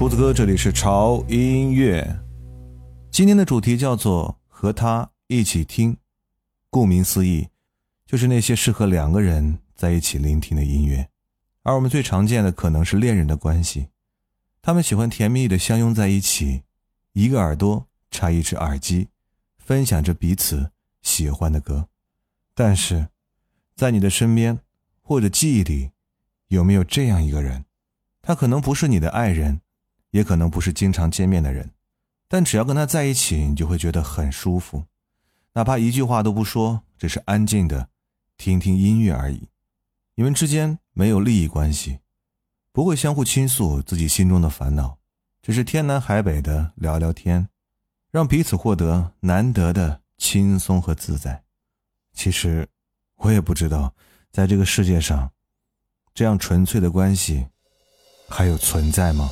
厨子哥，这里是潮音乐。今天的主题叫做和他一起听，顾名思义，就是那些适合两个人在一起聆听的音乐。而我们最常见的可能是恋人的关系，他们喜欢甜蜜的相拥在一起，一个耳朵插一只耳机，分享着彼此喜欢的歌。但是，在你的身边或者记忆里，有没有这样一个人？他可能不是你的爱人。也可能不是经常见面的人，但只要跟他在一起，你就会觉得很舒服，哪怕一句话都不说，只是安静的听听音乐而已。你们之间没有利益关系，不会相互倾诉自己心中的烦恼，只是天南海北的聊聊天，让彼此获得难得的轻松和自在。其实，我也不知道，在这个世界上，这样纯粹的关系还有存在吗？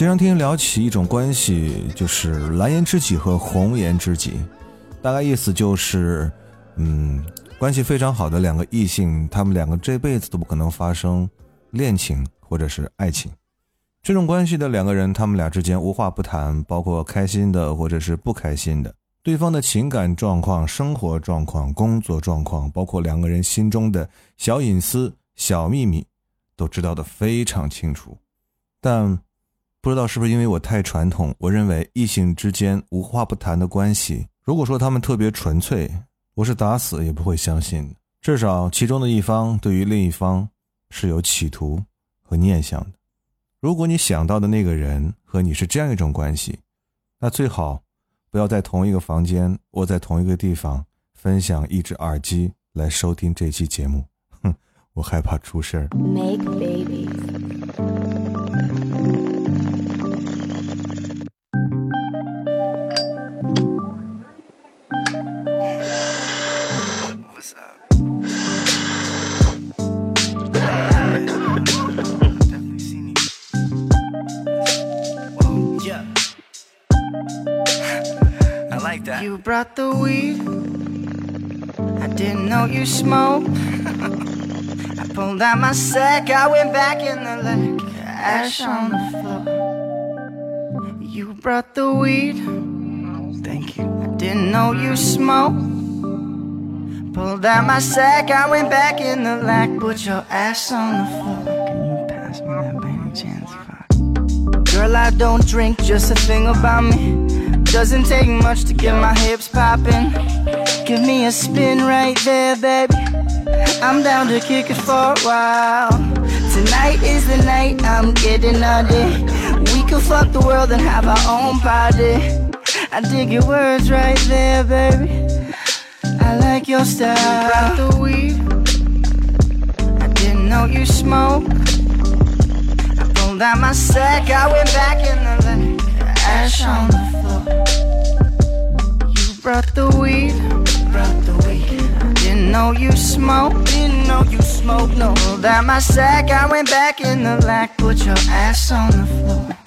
经常听聊起一种关系，就是蓝颜知己和红颜知己，大概意思就是，嗯，关系非常好的两个异性，他们两个这辈子都不可能发生恋情或者是爱情。这种关系的两个人，他们俩之间无话不谈，包括开心的或者是不开心的，对方的情感状况、生活状况、工作状况，包括两个人心中的小隐私、小秘密，都知道的非常清楚，但。不知道是不是因为我太传统，我认为异性之间无话不谈的关系，如果说他们特别纯粹，我是打死也不会相信的。至少其中的一方对于另一方是有企图和念想的。如果你想到的那个人和你是这样一种关系，那最好不要在同一个房间，窝在同一个地方，分享一只耳机来收听这期节目。哼，我害怕出事儿。Make babies. You brought the weed. I didn't know you smoked. I pulled out my sack. I went back in the lake. Ash on the floor. You brought the weed. Thank you. I didn't know you smoked. Pulled out my sack. I went back in the lake. Put your ass on the floor. Can you pass me that by any chance? Fuck. Girl, I don't drink. Just a thing about me. Doesn't take much to get my hips popping. Give me a spin right there, baby. I'm down to kick it for a while. Tonight is the night I'm getting naughty. We can fuck the world and have our own party. I dig your words right there, baby. I like your style. You brought the weed. I didn't know you smoke. I pulled out my sack. I went back in the lake. Ash on the brought the weed, brought the weed. Didn't know you smoke, didn't know you smoke. No, pulled my sack, I went back in the lack, put your ass on the floor.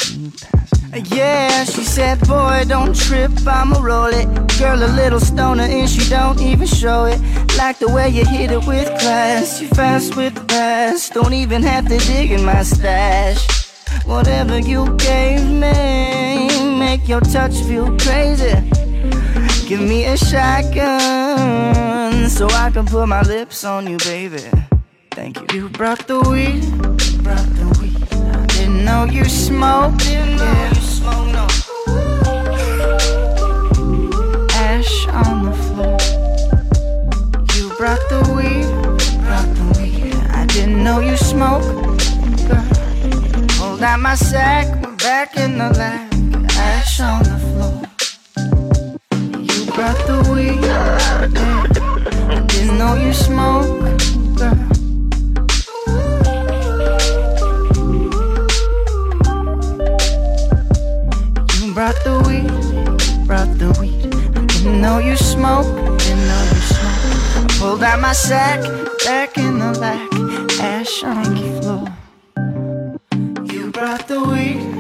Yeah, she said, boy, don't trip, I'ma roll it. Girl, a little stoner, and she don't even show it. Like the way you hit it with class, you fast with the pass. Don't even have to dig in my stash. Whatever you gave me, make your touch feel crazy. Give me a shotgun so I can put my lips on you, baby. Thank you. You brought the weed, brought the weed. I didn't know you smoked, didn't know yeah. you smoke, no. Ash on the floor. You brought the weed, brought the weed. I didn't know you smoke, girl. Pulled out my sack, we're back in the lab. On the floor You brought the weed. I didn't know you smoke, girl. You brought the weed, brought the weed. I didn't know you smoke, didn't know you smoke. I pulled out my sack, back in the back, ash on the floor. You brought the weed,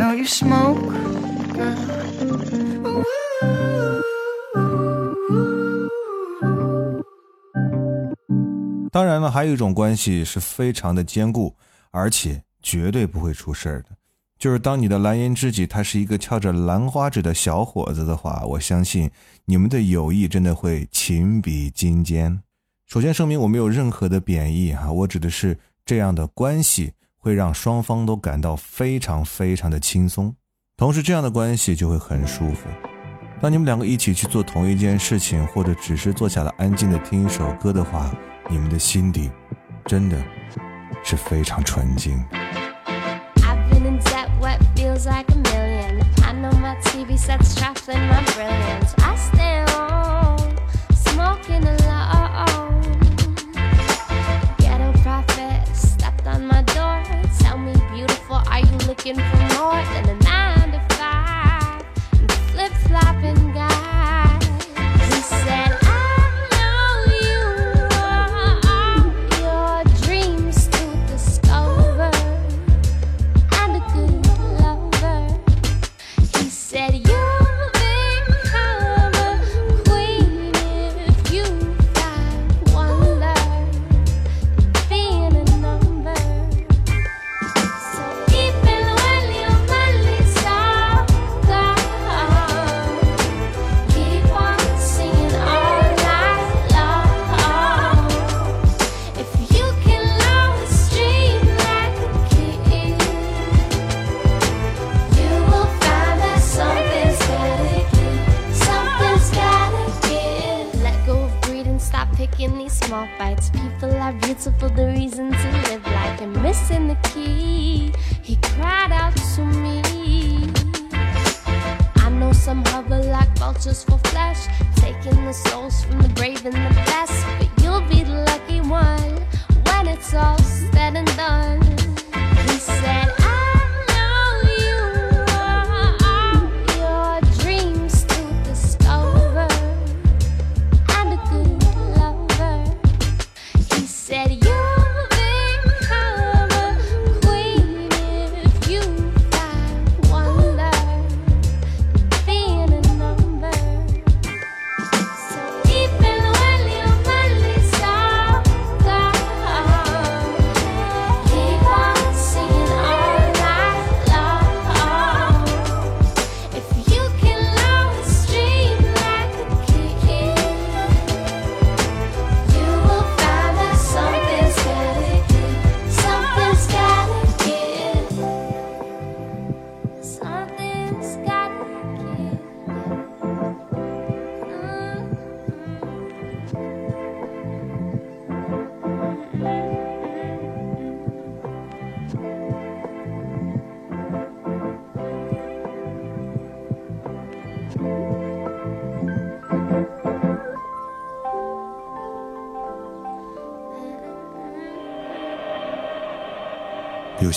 now you smoke, 当然了，还有一种关系是非常的坚固，而且绝对不会出事儿的，就是当你的蓝颜知己他是一个翘着兰花指的小伙子的话，我相信你们的友谊真的会情比金坚。首先声明，我没有任何的贬义哈，我指的是这样的关系会让双方都感到非常非常的轻松，同时这样的关系就会很舒服。当你们两个一起去做同一件事情，或者只是坐下来安静的听一首歌的话。你们的心底真的是非常纯净。I've been in debt, what feels like a million. I know my TV sets trifling my brilliance. Looking for more than a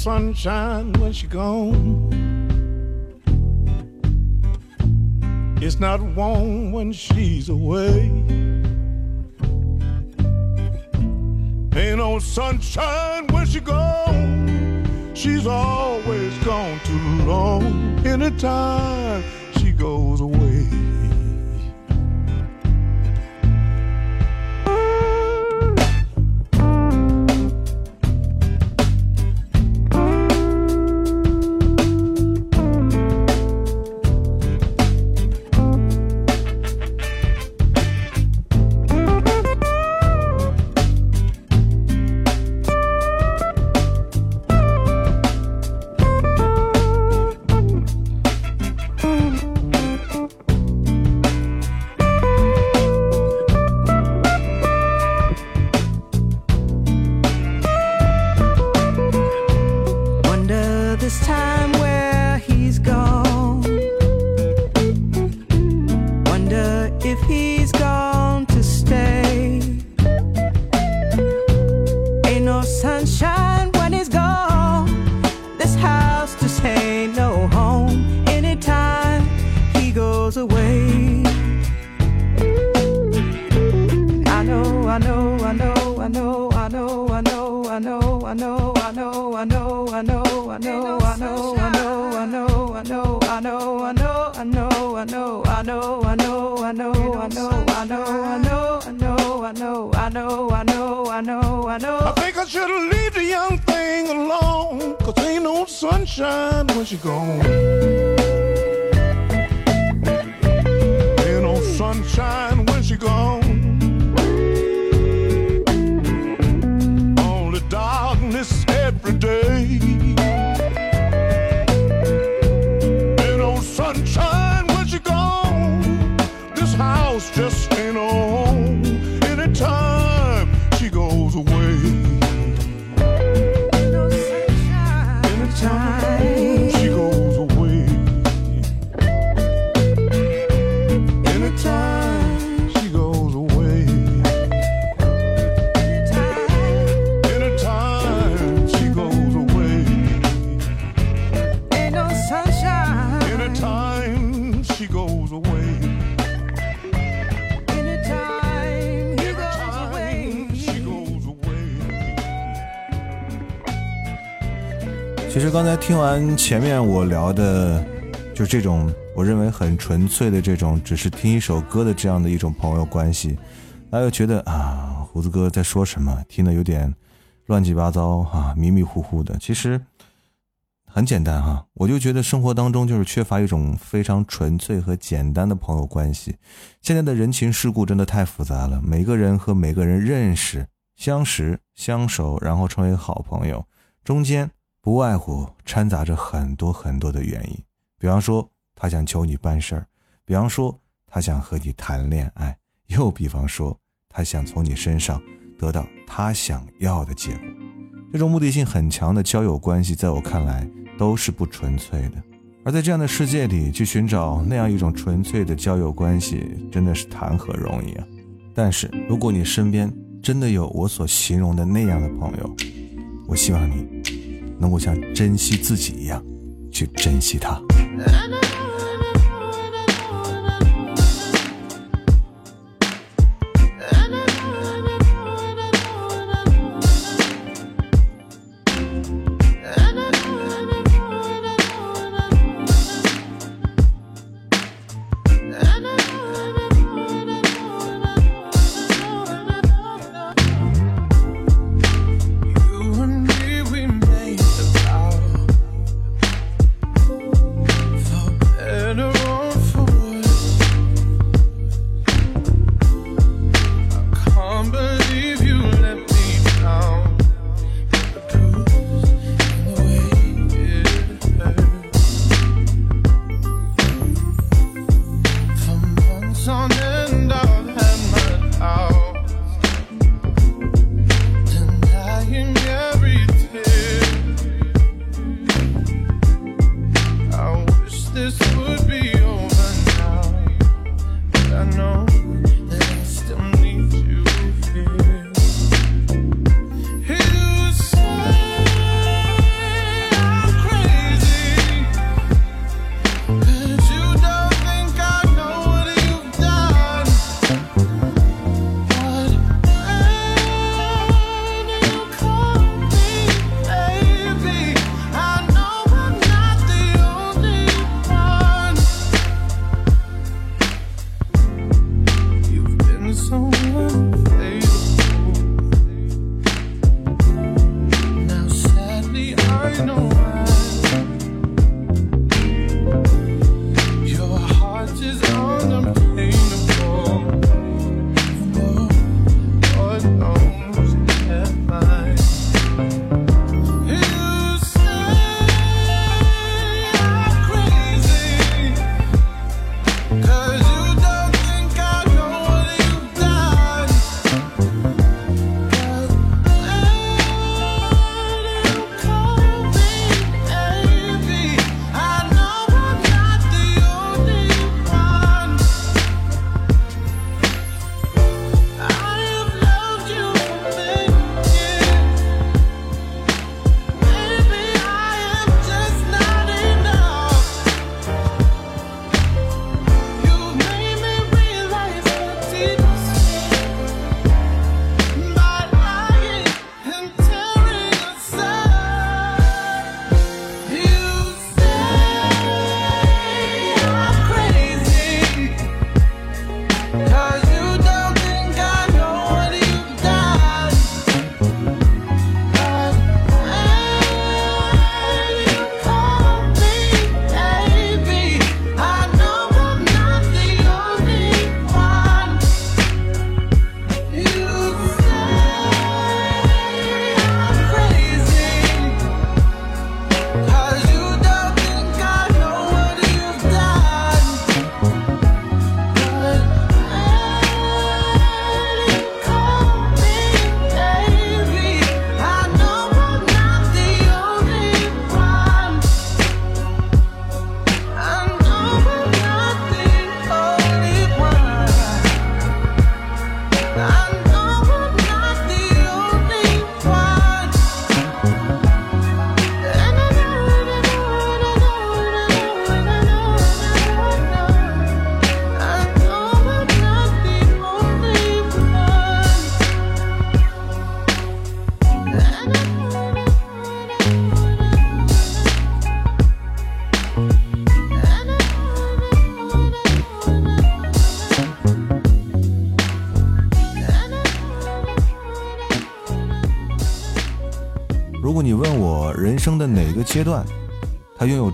Sunshine when she gone. It's not warm when she's away. Ain't no sunshine when she gone. She's always gone too long. Anytime she goes away. I know, I know, I know, I know, I know, I think I should leave the young thing along, cause ain't no sunshine when she gone. Ain't no sunshine when she gone. Only darkness every day. 其实刚才听完前面我聊的，就这种我认为很纯粹的这种，只是听一首歌的这样的一种朋友关系，大家又觉得啊，胡子哥在说什么？听得有点乱七八糟啊，迷迷糊糊的。其实很简单哈、我就觉得生活当中就是缺乏一种非常纯粹和简单的朋友关系。现在的人情世故真的太复杂了，每个人和每个人认识、相识、相熟，然后成为好朋友，中间不外乎掺杂着很多很多的原因。比方说，他想求你办事儿；比方说，他想和你谈恋爱；又比方说，他想从你身上得到他想要的结果。这种目的性很强的交友关系，在我看来都是不纯粹的。而在这样的世界里，去寻找那样一种纯粹的交友关系，真的是谈何容易啊！但是，如果你身边真的有我所形容的那样的朋友，我希望你能够像珍惜自己一样去珍惜他。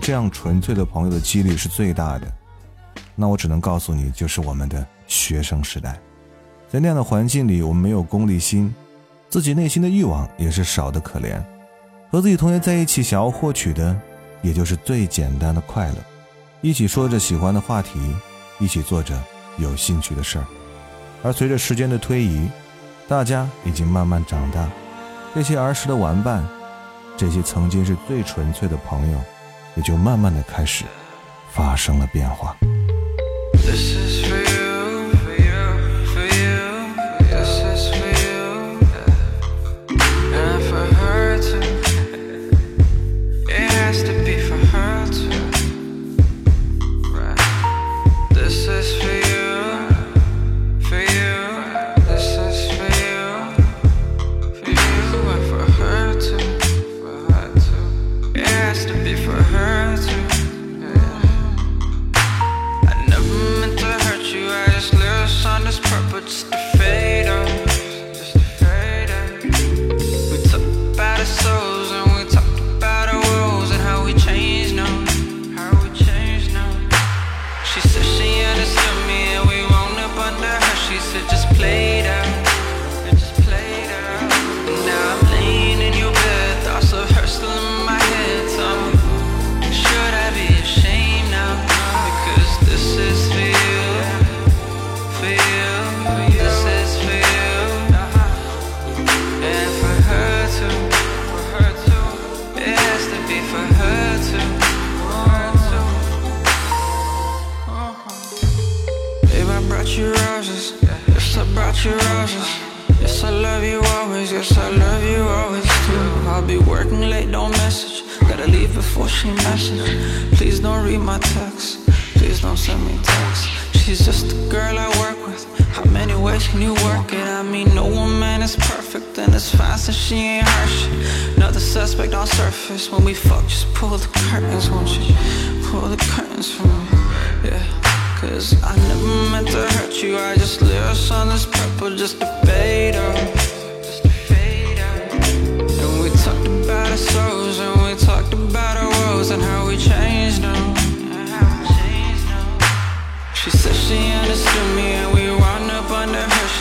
这样纯粹的朋友的几率是最大的？那我只能告诉你，就是我们的学生时代，在那样的环境里，我们没有功利心，自己内心的欲望也是少得可怜，和自己同学在一起，想要获取的，也就是最简单的快乐，一起说着喜欢的话题，一起做着有兴趣的事儿。而随着时间的推移，大家已经慢慢长大，这些儿时的玩伴，这些曾经是最纯粹的朋友，也就慢慢的开始发生了变化。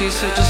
She said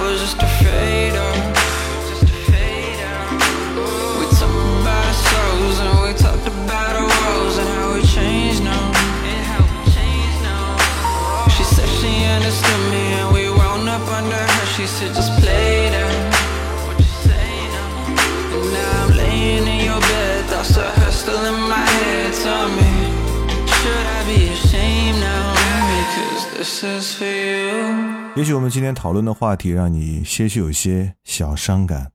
purpose just to fade out. We talked about and we talked about our and how we changed now. She said she understood me and we wound up under her. She said just play now? And now I'm laying in your bed, thoughts of her still in my head. Tell me, should I be ashamed now? Because this is for you. 也许我们今天讨论的话题让你些许有些小伤感，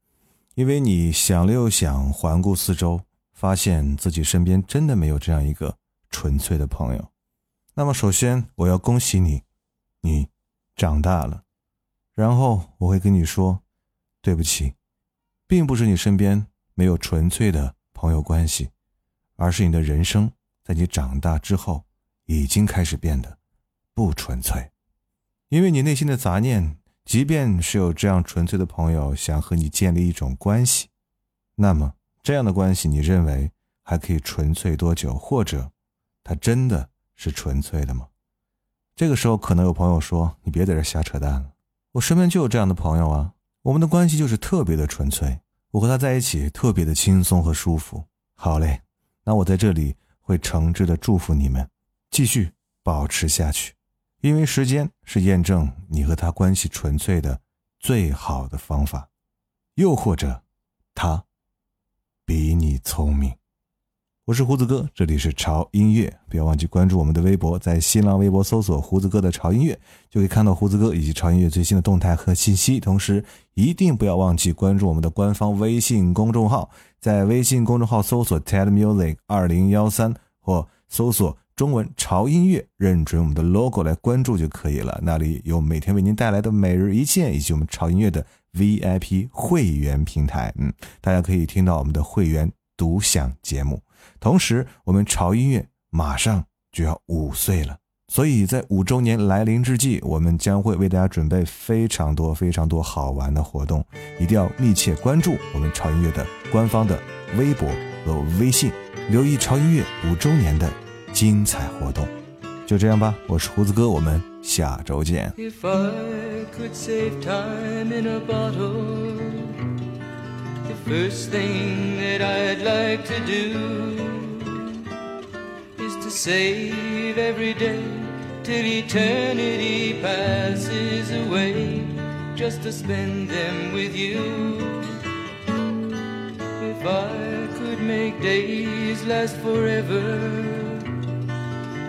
因为你想了又想，环顾四周，发现自己身边真的没有这样一个纯粹的朋友。那么，首先我要恭喜你，你长大了。然后我会跟你说，对不起，并不是你身边没有纯粹的朋友关系，而是你的人生在你长大之后已经开始变得不纯粹。因为你内心的杂念，即便是有这样纯粹的朋友想和你建立一种关系，那么这样的关系，你认为还可以纯粹多久？或者，它真的是纯粹的吗？这个时候，可能有朋友说：“你别在这瞎扯淡了，我身边就有这样的朋友啊，我们的关系就是特别的纯粹，我和他在一起特别的轻松和舒服。”好嘞，那我在这里会诚挚的祝福你们，继续保持下去，因为时间是验证你和他关系纯粹的最好的方法。又或者，他比你聪明。我是胡子哥，这里是潮音乐，不要忘记关注我们的微博，在新浪微博搜索“胡子哥的潮音乐”，就可以看到胡子哥以及潮音乐最新的动态和信息。同时，一定不要忘记关注我们的官方微信公众号，在微信公众号搜索 “TED Music 二零幺三”或搜索中文“潮音乐”，认准我们的 logo 来关注就可以了。那里有每天为您带来的每日一见，以及我们潮音乐的 VIP 会员平台。嗯，大家可以听到我们的会员独享节目。同时，我们潮音乐马上就要五岁了，所以在五周年来临之际，我们将会为大家准备非常多、非常多好玩的活动，一定要密切关注我们潮音乐的官方的微博和微信，留意潮音乐五周年的精彩活动。就这样吧，我是胡子哥，我们下周见。If I could save time in a bottle, the first thing that I'd like to do is to save every day till eternity passes away, just to spend them with you. If I could make days last forever.